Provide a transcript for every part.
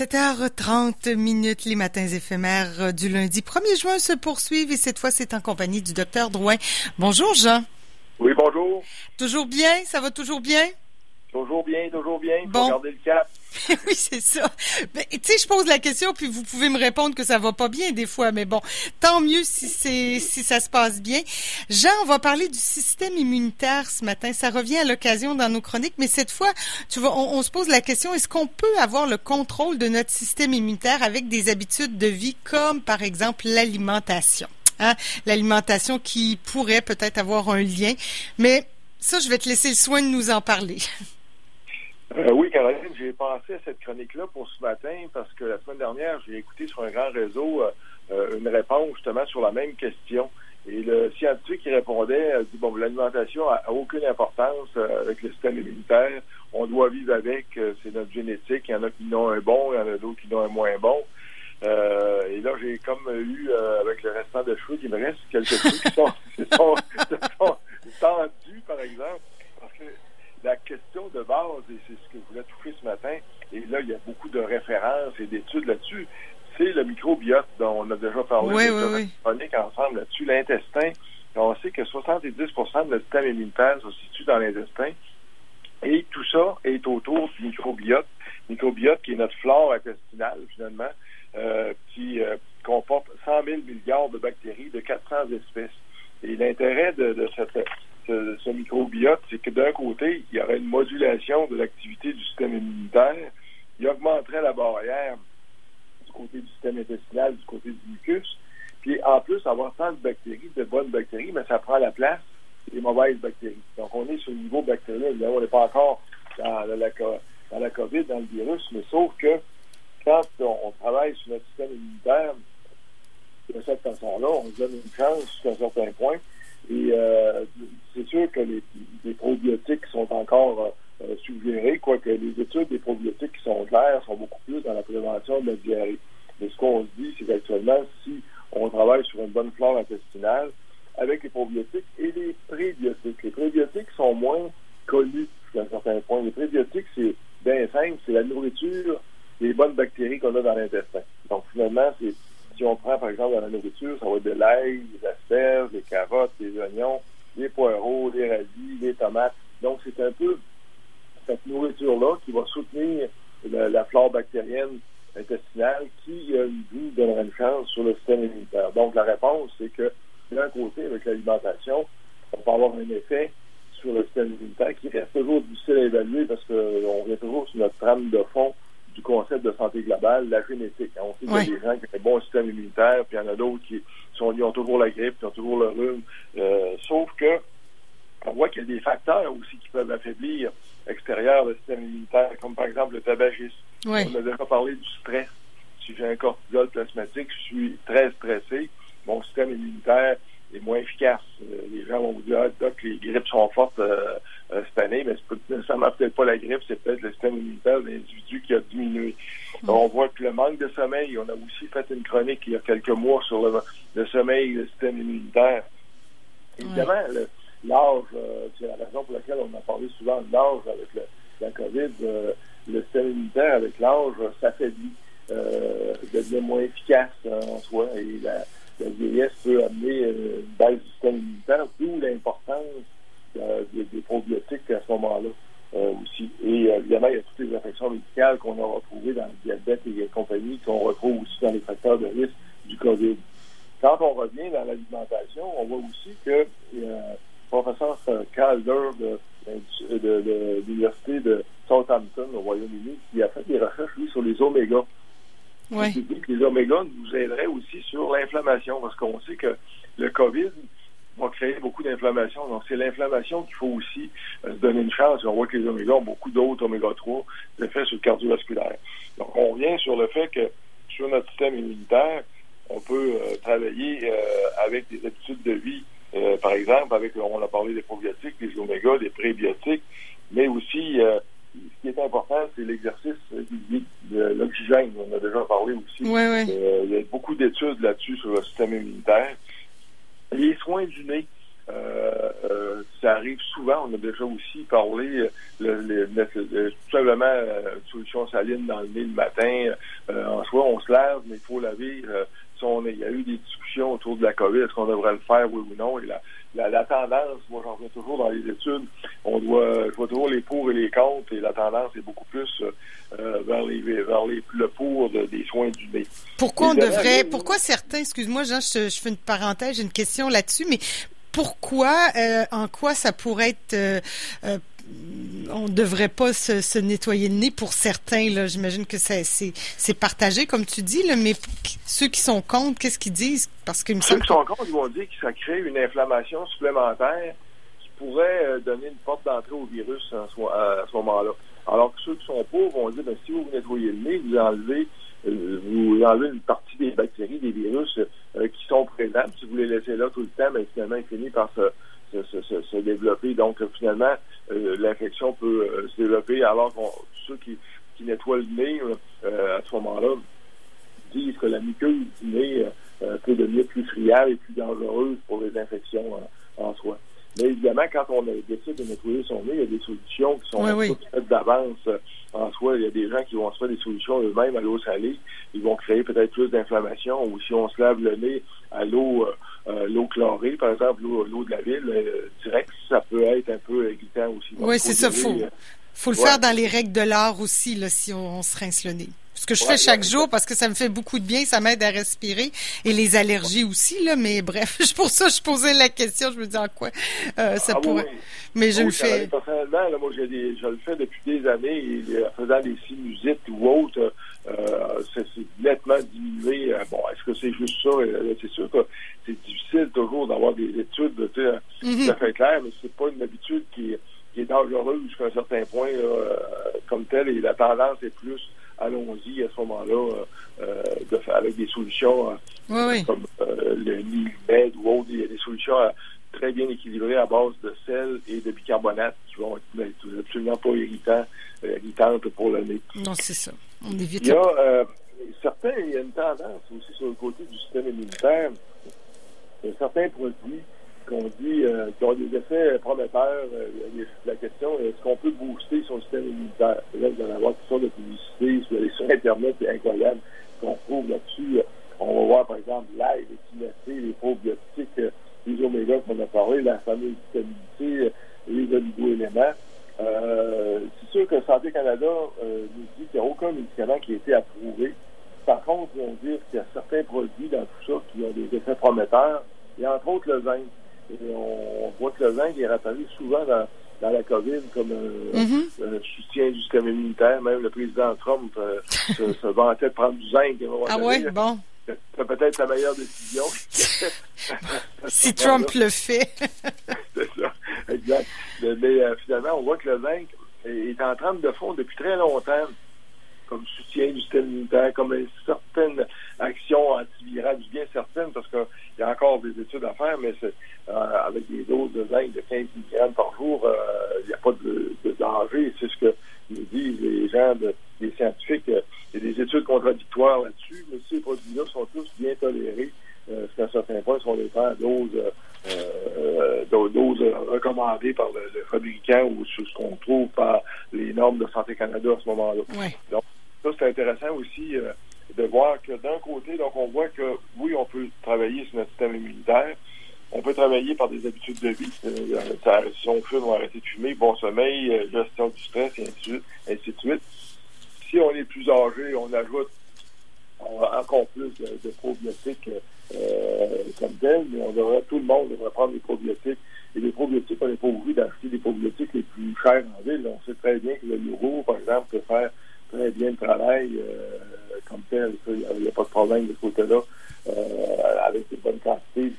7h30 minutes, les matins éphémères du lundi 1er juin se poursuivent et cette fois, c'est en compagnie du docteur Drouin. Bonjour, Jean. Oui, bonjour. Toujours bien? Ça va toujours bien? Toujours bien, toujours bien. Bon. Faut garder le cap. oui, c'est ça. Ben, tu sais, je pose la question, puis vous pouvez me répondre que ça va pas bien des fois, mais bon, tant mieux si c'est si ça se passe bien. Jean, on va parler du système immunitaire ce matin. Ça revient à l'occasion dans nos chroniques, mais cette fois, tu vois, on, se pose la question est-ce qu'on peut avoir le contrôle de notre système immunitaire avec des habitudes de vie comme par exemple l'alimentation? Hein? L'alimentation qui pourrait peut-être avoir un lien, mais ça, je vais te laisser le soin de nous en parler. Euh, oui, Caroline, j'ai pensé à cette chronique-là pour ce matin parce que la semaine dernière, j'ai écouté sur un grand réseau euh, euh, une réponse justement sur la même question. Et le scientifique qui répondait dit bon, l'alimentation a, aucune importance avec le système immunitaire. On doit vivre avec, c'est notre génétique. Il y en a qui n'ont un bon, il y en a d'autres qui n'ont un moins bon. et là, j'ai comme eu, avec le restant de cheveux qui me reste, quelques trucs qui sont, qui sont, tendus, par exemple la question de base, et c'est ce que je voulais toucher ce matin, et là, il y a beaucoup de références et d'études là-dessus, c'est le microbiote dont on a déjà parlé oui, oui, oui. ensemble là-dessus, l'intestin. On sait que 70 de notre système immunitaire se situe dans l'intestin. Et tout ça est autour du microbiote. Microbiote qui est notre flore intestinale, finalement, euh, qui euh, comporte 100 000 milliards de bactéries de 400 espèces. Et l'intérêt de, de cette ce, microbiote, c'est que d'un il y aurait une modulation de l'activité du système immunitaire, il augmenterait la barrière du côté du système intestinal, du côté du mucus, puis en plus, avoir tant de bactéries, de bonnes bactéries, mais ça prend la place des mauvaises bactéries. Donc, on est sur le niveau bactérien. on n'est pas encore dans la, dans la COVID, dans le virus, mais sauf que quand on, travaille sur notre système immunitaire de cette façon-là, on se donne une chance jusqu'à un certain point. Et euh, c'est sûr que les, les, probiotiques sont encore euh, suggérés, quoique les études des probiotiques qui sont claires sont beaucoup plus dans la prévention de la diarrhée. Mais ce qu'on dit, c'est qu'actuellement, si on travaille sur une bonne flore intestinale, avec les probiotiques et les prébiotiques. Les prébiotiques sont moins connus jusqu'à un certain point. Les prébiotiques, c'est bien simple, c'est la nourriture des bonnes bactéries qu'on a dans l'intestin. Donc finalement, c'est si on prend par exemple dans la nourriture, ça va être de l'ail, des asperges, des carottes, des oignons, des poireaux, des radis, des tomates. Donc, c'est un peu cette nourriture-là qui va soutenir la, flore bactérienne intestinale qui, euh, nous donnera une chance sur le système immunitaire. Donc, la réponse, c'est que d'un côté, avec l'alimentation, on peut avoir un effet sur le système immunitaire qui reste toujours difficile à évaluer parce qu'on revient toujours sur notre trame de fond du concept de santé globale, la génétique. On sait qu'il y a des gens qui ont un bon système immunitaire, puis il y en a d'autres qui sont, ont toujours la grippe, qui ont toujours le rhume. Euh, sauf que on voit qu'il y a des facteurs aussi qui peuvent affaiblir l'extérieur du système immunitaire, comme par exemple le tabagisme. On a déjà parlé du stress. Si j'ai un cortisol plasmatique, je suis très stressé, mon système immunitaire est moins efficace. Euh, les gens vont vous dire, ah, doc, les grippes sont fortes euh, euh, cette année, mais c'est nécessairement peut-être pas la grippe, c'est peut-être le système immunitaire de l'individu qui a diminué. Mm. On voit que le manque de sommeil, on a aussi fait une chronique il y a quelques mois sur le, sommeil et le système immunitaire. Évidemment, l'âge, c'est la raison pour laquelle on a parlé souvent de l'âge avec la COVID, le système immunitaire avec l'âge s'affaiblit, devient moins efficace en soi et la la vieillesse peut amener euh, une baisse du système immunitaire, d'où l'importance euh, des, probiotiques à ce moment-là euh, aussi. Et évidemment, il y a toutes les affections médicales qu'on a retrouvées dans le diabète et compagnie, qu'on retrouve aussi dans les facteurs de risque du COVID. Quand on revient dans l'alimentation, on voit aussi que le professeur Calder de, de l'Université de Southampton au Royaume-Uni qui a fait des recherches, lui, sur les omégas. Ouais. dit que les omégas nous aideraient aussi sur l'inflammation, parce qu'on sait que le COVID va créer beaucoup d'inflammation. Donc, c'est l'inflammation qu'il faut aussi euh, se donner une chance. On voit que les omégas ont beaucoup d'autres oméga 3 effets sur le cardiovasculaire. Donc, on revient sur le fait que sur notre système immunitaire, on peut euh, travailler euh, avec des habitudes de vie, par exemple, avec, on a parlé des probiotiques, des omégas, des prébiotiques, mais aussi ce qui est important, c'est l'exercice de l'oxygène. On a déjà parlé aussi. Euh, il y a beaucoup d'études là-dessus sur le système immunitaire. Les soins du nez. Euh, euh, ça arrive souvent. On a déjà aussi parlé le, tout simplement une solution saline dans le nez le matin. en soi, on se lave, mais il faut laver. il y a eu des discussions autour de la COVID, est-ce qu'on devrait le faire, oui ou non? La, tendance, moi j'en reviens toujours dans les études, on doit, je vois toujours les pour et les contre, et la tendance est beaucoup plus euh, vers les vers les, le pour des soins du nez. Pourquoi on devrait, pourquoi certains, excuse-moi Jean, je, je, fais une parenthèse, j'ai une question là-dessus, mais pourquoi, euh, en quoi ça pourrait être euh, euh on ne devrait pas se, nettoyer le nez pour certains. J'imagine que c'est, partagé, comme tu dis, là, mais ceux qui sont contre, qu'est-ce qu'ils disent? Parce que ceux qui sont contre, ils vont dire que ça crée une inflammation supplémentaire qui pourrait euh, donner une porte d'entrée au virus à ce, moment-là. Alors que ceux qui sont pauvres vont dire, ben, si vous nettoyez le nez, vous enlevez euh, vous enlevez une partie des bactéries, des virus euh, qui sont présents. Si vous les laissez là tout le temps, ben, finalement, ils finissent par se, se, développer. Donc, finalement, euh, l'infection peut euh, se développer alors que ceux qui, qui nettoient le nez, euh, à ce moment-là, disent que la muqueuse du nez peut devenir plus friable et plus dangereuse pour les infections en soi. Mais évidemment, quand on décide de nettoyer son nez, il y a des solutions qui sont faites d'avance en soi. Il y a des gens qui vont se faire des solutions eux-mêmes à l'eau salée. Ils vont créer peut-être plus d'inflammation. Ou si on se lave le nez à l'eau euh, l'eau chlorée, par exemple, l'eau de la ville, euh, direct, ça peut être un peu irritant aussi. oui, c'est ça. Faut, euh, faut le faire dans les règles de l'art aussi, là, si on, se rince le nez. Ce que je fais chaque jour parce que ça me fait beaucoup de bien, ça m'aide à respirer et les allergies aussi là. Mais bref, pour ça je posais la question, je me dis en quoi ça ah pourrait. Mais je le fais. Personnellement, moi je le fais depuis des années et, en faisant des sinusites ou autres, euh, c'est nettement diminué. Euh, bon, est-ce que c'est juste ça? Euh, c'est sûr que c'est difficile toujours d'avoir des études, tu sais, mm-hmm. ça fait clair, mais c'est pas une habitude qui, qui est dangereuse jusqu'à un certain point comme tel, et la tendance est plus allons-y à ce moment-là de faire avec des solutions comme le Nilmed ou autre, il y a des solutions très bien équilibrées à base de sel et de bicarbonate qui vont être absolument pas irritants, pour le nez. Non, c'est ça. Il y a euh, certains, il y a une tendance aussi sur le côté du système immunitaire. Il y a certains produits qu'on dit euh, qui ont des effets prometteurs. Euh, la question est-ce qu'on peut booster son système immunitaire? Là, vous allez avoir toutes sortes de publicités sur, Internet, c'est incroyable qu'on trouve là-dessus. On va voir, par exemple, l'ail, les kinacées, les probiotiques, les oméga qu'on a parlé, la fameuse vitamine les oligo-éléments. Euh, c'est sûr que Santé Canada euh, nous dit qu'il n'y a aucun médicament qui a été approuvé. Par contre, ils vont dire qu'il y a certains produits dans tout ça qui ont des effets prometteurs, et entre autres le zinc. Et on, voit que le zinc est rappelé souvent dans, la COVID comme mm-hmm. un, soutien du système immunitaire. Même le président Trump euh, se, vantait de prendre du zinc. Ah oui, bon. C'est peut-être sa meilleure décision. si Trump le fait. c'est ça, exact. Mais, euh, finalement, on voit que le zinc est en train de fond depuis très longtemps comme soutien du système immunitaire, comme une certaine action antivirale, bien certaine, parce qu'il y a encore des études à faire, mais c'est, euh, avec des doses de zinc de 15 mg par jour, euh, il n'y a pas de, danger. C'est ce que nous disent les gens, de, les scientifiques. il y a des études contradictoires là-dessus, mais ces produits-là sont tous bien tolérés. Euh, jusqu'à un certain point, si on les prend à dose euh, doses recommandées par le, fabricant ou ce qu'on trouve par les normes de Santé Canada à ce moment-là. Donc, ça, c'est intéressant aussi euh, de voir que d'un côté, donc on voit que oui, on peut travailler sur notre système immunitaire, on peut travailler par des habitudes de vie. Euh, si on fume, on arrêter de fumer, bon sommeil, euh, gestion du stress, et ainsi de suite. Si on est plus âgé, on ajoute encore plus de, probiotiques comme tel, mais on devrait, tout le monde devrait prendre des probiotiques. Et les probiotiques, on n'est pas obligé d'acheter des probiotiques les plus chers en ville. On sait très bien que le yogourt, par exemple, peut faire très bien le travail euh, comme tel. Il n'y a pas problème de ce côté-là. Euh, avec des bonnes quantités,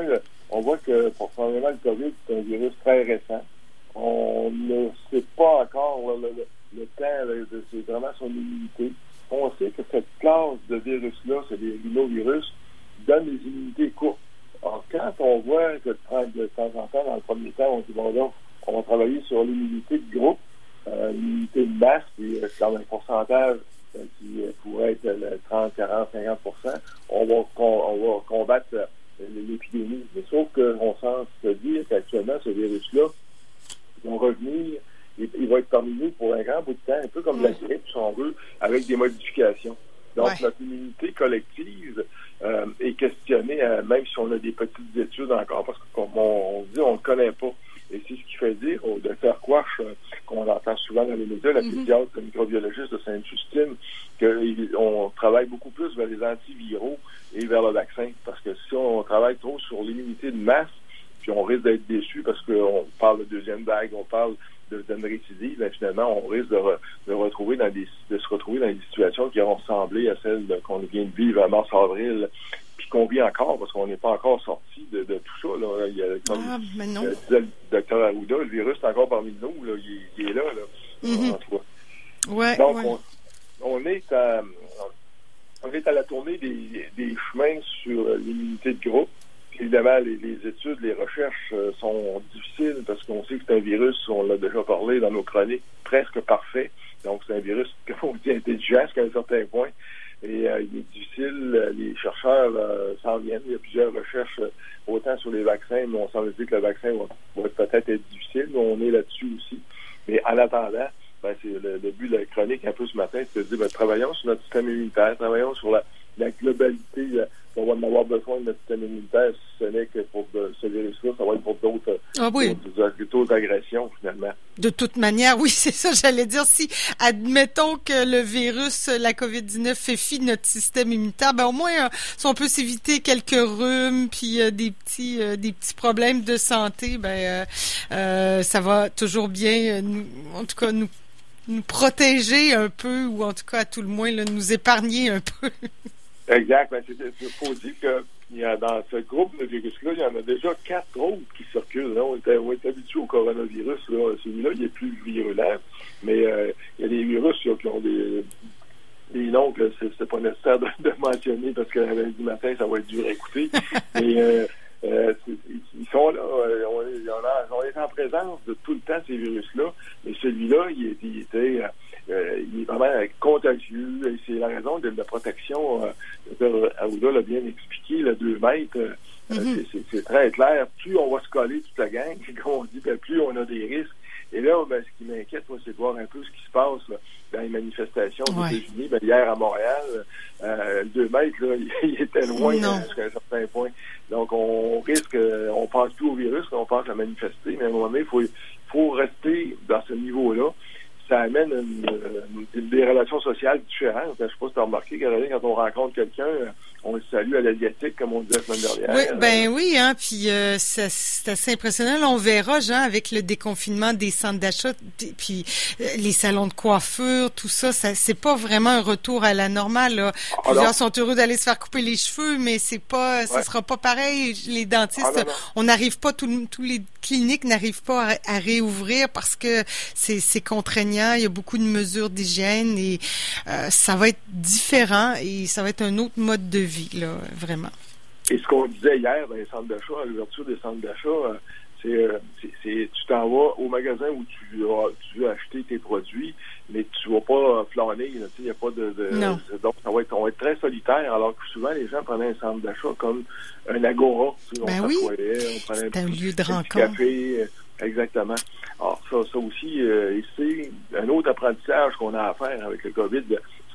Euh, on voit que pour probablement le COVID, c'est un virus très récent. On ne sait pas encore le, le, le temps, c'est vraiment son immunité. On sait que cette classe de virus-là, c'est des rhinovirus, donne des immunités courtes. Quand on voit que de temps en temps, dans le premier temps, on dit, bon, là, on va travailler sur l'immunité de groupe, euh, l'immunité de masse, puis euh, quand un pourcentage qui pourrait être 30, 40, 50 on va, on va combattre l'épidémie. Mais sauf qu'on sent se dire qu'actuellement, ce virus-là, il va revenir, il, va être parmi nous pour un grand bout de temps, un peu comme la grippe, si on veut, avec des modifications. Donc, notre immunité collective euh, est questionnée, euh, même si on a des petites études encore, parce que comme on, dit, on ne connaît pas. Et c'est ce qui fait dire au docteur Quash, euh, qu'on entend souvent dans les médias, la mm-hmm. pédiatre microbiologiste de Sainte-Justine, qu'on travaille beaucoup plus vers les antiviraux et vers le vaccin. Parce que si on travaille trop sur l'immunité de masse, puis on risque d'être déçu parce qu'on parle de deuxième vague, on parle d'une récidive, ben, finalement, on risque de, retrouver dans des, de se retrouver dans des situations qui auront ressemblé à celles qu'on vient de vivre en mars-avril, puis qu'on vit encore, parce qu'on n'est pas encore sorti de, tout ça. Là. Il y a, comme ah, mais non. disait le docteur Arruda, le virus est encore parmi nous, là. Il, est là, là ouais, Donc, On, est à, on est à la tournée des, des chemins sur l'immunité de groupe évidemment, les, études, les recherches euh, sont difficiles parce qu'on sait que c'est un virus, on l'a déjà parlé dans nos chroniques, presque parfait. Donc, c'est un virus, comme dit, intelligent jusqu'à un certain point. Et euh, il est difficile, euh, les chercheurs s'en viennent. Il y a plusieurs recherches, autant sur les vaccins, mais on semble dire que le vaccin va, peut-être être difficile. On est là-dessus aussi. Mais en attendant, ben, c'est le, but de la chronique un peu ce matin, c'est de dire, ben, travaillons sur notre système immunitaire, travaillons sur la globalité on va en avoir besoin de notre système immunitaire, si ce n'est que pour ce virus-là, ça va être pour d'autres ah agressions, finalement. De toute manière, oui, c'est ça, j'allais dire. Si, admettons que le virus, la COVID-19 fait fi de notre système immunitaire, ben au moins, euh, si on peut s'éviter quelques rhumes, puis euh, des petits euh, des petits problèmes de santé, ben ça va toujours bien, nous, en tout cas, nous nous protéger un peu, ou en tout cas, à tout le moins, nous épargner un peu. Exact. Ben, il faut dire que il y a dans ce groupe de virus-là, il y en a déjà quatre autres qui circulent. Là. On, est, on est habitué au coronavirus. Celui-là, il est plus virulent. Mais euh, il y a des virus qui ont des, des noms que c'est pas nécessaire de, mentionner parce que lundi matin, ça va être dur à écouter. Mais euh, euh, ils sont là. On, on, est en présence de tout le temps ces virus-là. Mais celui-là, il, il était euh, il est vraiment contagieux et c'est la raison de la protection. Euh, Aouda l'a bien expliqué, le 2 mètres. Euh, mm-hmm. C'est très clair. Plus on va se coller toute la gang, comme on dit, ben, plus on a des risques. Et là, ben, ce qui m'inquiète, moi, c'est de voir un peu ce qui se passe dans les manifestations aux États-Unis. Ben, hier à Montréal, euh, le 2 mètres, là, il était loin jusqu'à un certain point. Donc, on risque, on pense plus au virus, on pense à manifester, mais à un moment donné, il faut, faut rester dans ce niveau-là ça amène des relations sociales différentes. Je ne sais pas si tu as remarqué, Caroline, quand on rencontre quelqu'un, on le salue à l'asiatique, comme on disait la semaine dernière. Oui, ben oui, hein, puis euh, c'est assez impressionnant. on verra, Jean, avec le déconfinement des centres d'achat, puis euh, les salons de coiffure, tout ça, ça c'est pas vraiment un retour à la normale. Là. Ah, Plusieurs sont heureux d'aller se faire couper les cheveux, mais c'est pas, ce sera pas pareil. Les dentistes, ah, on n'arrive pas, tous les cliniques n'arrivent pas à, réouvrir parce que c'est contraignant. Il y a beaucoup de mesures d'hygiène et euh, ça va être différent et ça va être un autre mode de vie vie, là, vraiment. Et ce qu'on disait hier dans les centres d'achat, à l'ouverture des centres d'achat, euh, euh, c'est, tu t'en vas au magasin où tu, tu veux acheter tes produits, mais tu vas pas flâner, il n'y a pas de, donc ça va être, on va être très solitaire, alors que souvent les gens prenaient un centre d'achat comme un agora, ben oui. on prenait un, lieu de rencontre. Café, euh, exactement. Alors ça, ça aussi, c'est un autre apprentissage qu'on a à faire avec le COVID,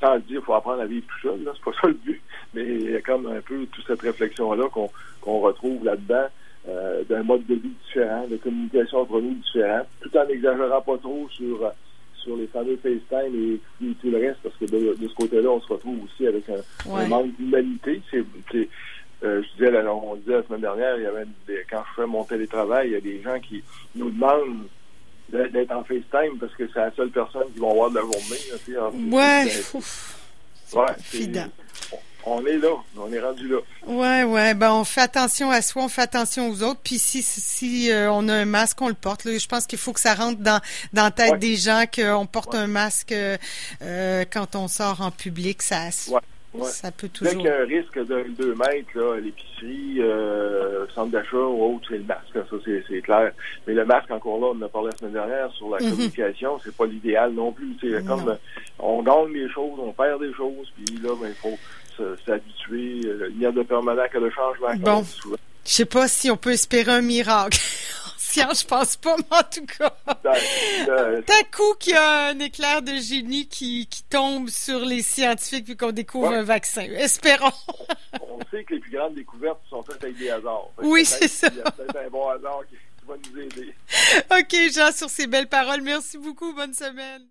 sans dire qu'il faut apprendre à vivre tout seul, là, c'est pas ça le but, mais il y a comme un peu toute cette réflexion-là qu'on retrouve là-dedans, euh, d'un mode de vie différent, de communication entre nous différent, tout en n'exagérant pas trop sur sur les fameux FaceTime et, tout le reste, parce que de, ce côté-là, on se retrouve aussi avec un, manque d'humanité. C'est, euh, je disais, on disait la semaine dernière, il y avait quand je fais mon télétravail, il y a des gens qui nous demandent d'être en FaceTime parce que c'est la seule personne qui vont voir de la journée. ouais. ouais on est là, on est rendu là. Ouais, ouais. Ben, on fait attention à soi, on fait attention aux autres. Puis si, si euh, on a un masque, on le porte. je pense qu'il faut que ça rentre dans, dans la tête des gens qu'on porte un masque euh, quand on sort en public. Ça, ça peut toujours. Dès qu'il y a un risque de 2 mètres, là, à l'épicerie, euh, centre d'achat ou autre, c'est le masque. Ça, c'est clair. Mais le masque, encore là, on en a parlé la semaine dernière sur la mm-hmm. communication, c'est pas l'idéal non plus. C'est comme on gagne des choses, on perd des choses, puis là, ben, il faut s'habituer. Il y a de permanent que le changement. Bon. Je sais pas si on peut espérer un miracle. science, je pense pas, mais en tout cas. D'un coup qu'il y a un éclair de génie qui, qui tombe sur les scientifiques puis qu'on découvre un vaccin. Espérons. on, sait que les plus grandes découvertes sont faites avec des hasards. Oui, c'est ça. Il y a peut-être un bon hasard qui va nous aider. OK, Jean, sur ces belles paroles, merci beaucoup. Bonne semaine.